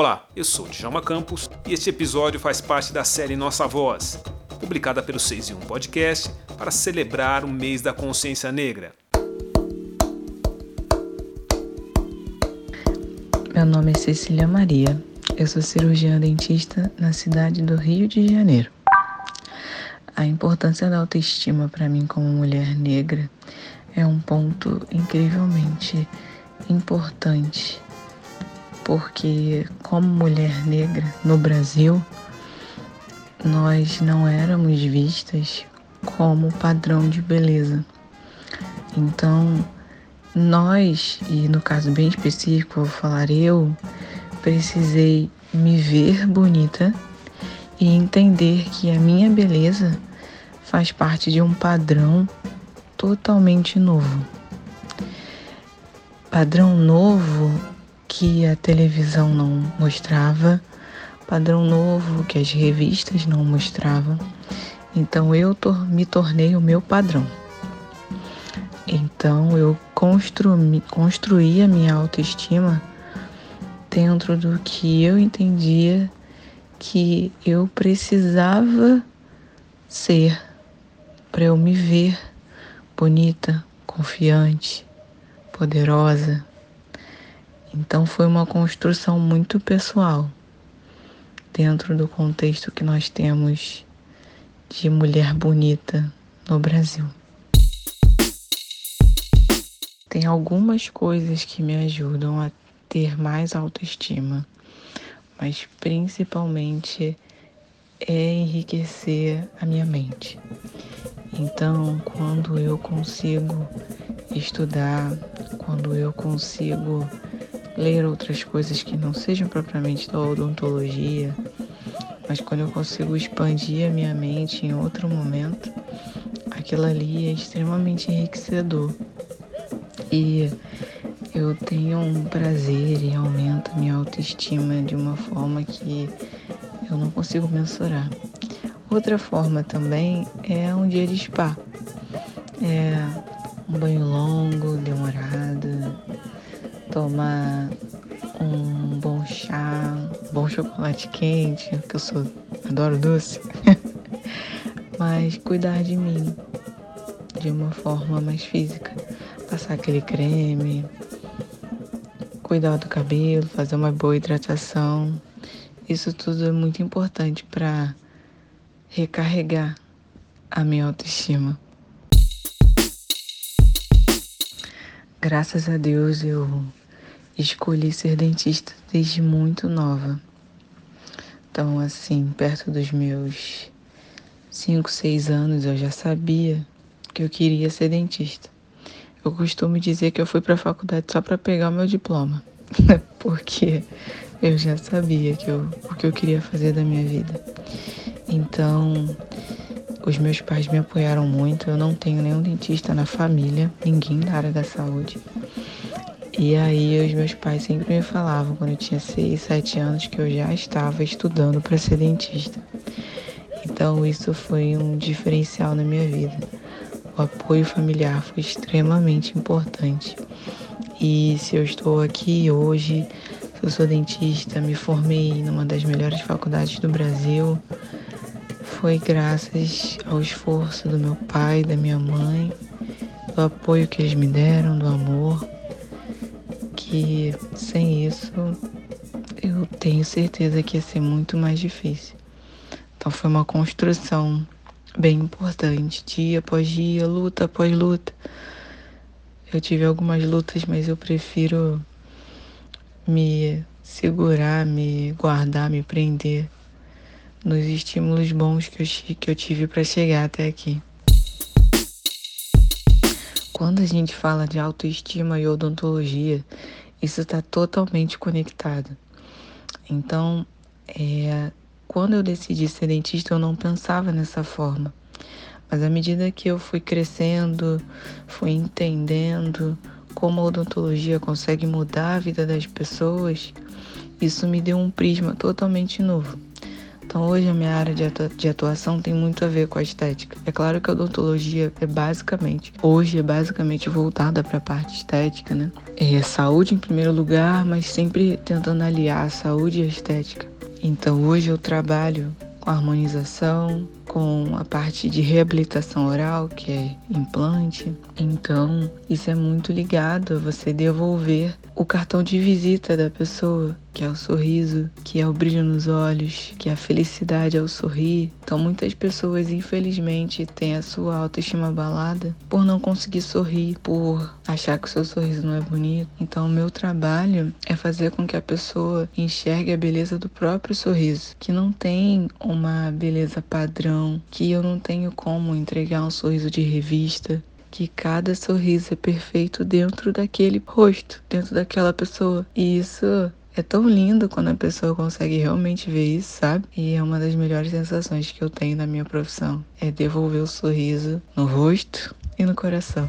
Olá, eu sou Djalma Campos e este episódio faz parte da série Nossa Voz, publicada pelo 6 em 1 Podcast para celebrar o mês da consciência negra. Meu nome é Cecília Maria, eu sou cirurgiã dentista na cidade do Rio de Janeiro. A importância da autoestima para mim como mulher negra é um ponto incrivelmente importante porque, como mulher negra no Brasil, nós não éramos vistas como padrão de beleza. Então, nós, e no caso bem específico, vou falar eu, precisei me ver bonita e entender que a minha beleza faz parte de um padrão totalmente novo. Padrão novo que a televisão não mostrava, padrão novo que as revistas não mostravam. Então eu me tornei o meu padrão. Então eu construí, construí a minha autoestima dentro do que eu entendia que eu precisava ser para eu me ver bonita, confiante, poderosa, então foi uma construção muito pessoal dentro do contexto que nós temos de mulher bonita no Brasil. Tem algumas coisas que me ajudam a ter mais autoestima, mas principalmente é enriquecer a minha mente. Então, quando eu consigo estudar, quando eu consigo ler outras coisas que não sejam propriamente da odontologia, mas quando eu consigo expandir a minha mente em outro momento, aquilo ali é extremamente enriquecedor. E eu tenho um prazer e aumenta minha autoestima de uma forma que eu não consigo mensurar. Outra forma também é um dia de spa. É um banho longo, demorado, tomar um bom chá, bom chocolate quente, que eu sou adoro doce. Mas cuidar de mim de uma forma mais física, passar aquele creme, cuidar do cabelo, fazer uma boa hidratação. Isso tudo é muito importante para recarregar a minha autoestima. Graças a Deus eu escolhi ser dentista desde muito nova. Então, assim, perto dos meus 5, 6 anos, eu já sabia que eu queria ser dentista. Eu costumo dizer que eu fui para a faculdade só para pegar o meu diploma, porque eu já sabia que eu, o que eu queria fazer da minha vida. Então, os meus pais me apoiaram muito. Eu não tenho nenhum dentista na família, ninguém da área da saúde. E aí os meus pais sempre me falavam, quando eu tinha 6, 7 anos, que eu já estava estudando para ser dentista. Então isso foi um diferencial na minha vida. O apoio familiar foi extremamente importante. E se eu estou aqui hoje, eu sou dentista, me formei numa das melhores faculdades do Brasil, foi graças ao esforço do meu pai, da minha mãe, do apoio que eles me deram, do amor que sem isso eu tenho certeza que ia ser muito mais difícil. Então foi uma construção bem importante, dia após dia, luta após luta. Eu tive algumas lutas, mas eu prefiro me segurar, me guardar, me prender nos estímulos bons que eu, que eu tive para chegar até aqui. Quando a gente fala de autoestima e odontologia, isso está totalmente conectado. Então, é, quando eu decidi ser dentista, eu não pensava nessa forma. Mas à medida que eu fui crescendo, fui entendendo como a odontologia consegue mudar a vida das pessoas, isso me deu um prisma totalmente novo. Então hoje a minha área de atuação tem muito a ver com a estética. É claro que a odontologia é basicamente, hoje é basicamente voltada para a parte estética, né? É saúde em primeiro lugar, mas sempre tentando aliar a saúde e a estética. Então hoje eu trabalho com harmonização, com a parte de reabilitação oral, que é implante. Então, isso é muito ligado a você devolver o cartão de visita da pessoa, que é o sorriso, que é o brilho nos olhos, que é a felicidade ao sorrir. Então, muitas pessoas, infelizmente, têm a sua autoestima abalada por não conseguir sorrir, por achar que o seu sorriso não é bonito. Então, o meu trabalho é fazer com que a pessoa enxergue a beleza do próprio sorriso, que não tem uma beleza padrão, que eu não tenho como entregar um sorriso de revista, que cada sorriso é perfeito dentro daquele rosto, dentro daquela pessoa. E isso é tão lindo quando a pessoa consegue realmente ver isso, sabe? E é uma das melhores sensações que eu tenho na minha profissão. É devolver o sorriso no rosto e no coração.